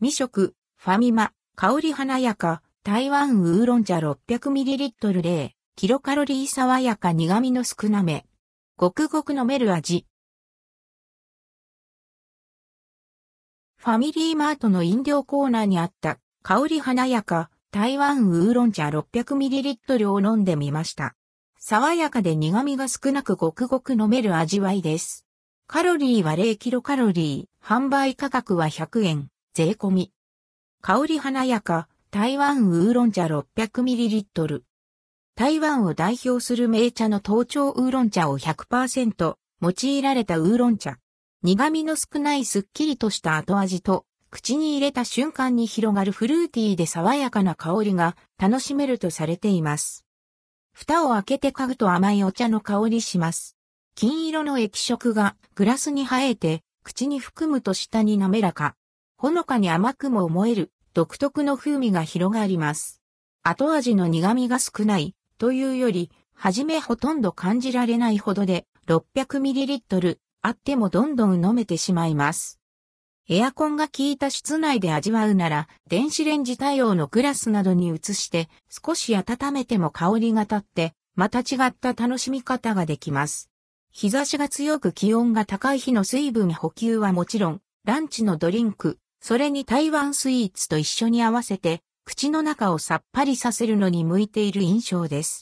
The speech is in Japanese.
未食、ファミマ、香り華やか、台湾ウーロン茶 600ml 0、キロカロリー爽やか苦味の少なめ。ごくごく飲める味。ファミリーマートの飲料コーナーにあった香り華やか台湾ウーロン茶 600ml を飲んでみました。爽やかで苦味が少なくごくごく飲める味わいです。カロリーは0キロカロリー、販売価格は100円、税込み。香り華やか、台湾ウーロン茶 600ml。台湾を代表する名茶の頭頂ウーロン茶を100%用いられたウーロン茶。苦味の少ないすっきりとした後味と、口に入れた瞬間に広がるフルーティーで爽やかな香りが楽しめるとされています。蓋を開けて嗅ぐと甘いお茶の香りします。金色の液色がグラスに生えて、口に含むと下に滑らか。ほのかに甘くも思える独特の風味が広がります。後味の苦味が少ないというより、はじめほとんど感じられないほどで 600ml あってもどんどん飲めてしまいます。エアコンが効いた室内で味わうなら、電子レンジ対応のグラスなどに移して少し温めても香りが立って、また違った楽しみ方ができます。日差しが強く気温が高い日の水分補給はもちろん、ランチのドリンク、それに台湾スイーツと一緒に合わせて、口の中をさっぱりさせるのに向いている印象です。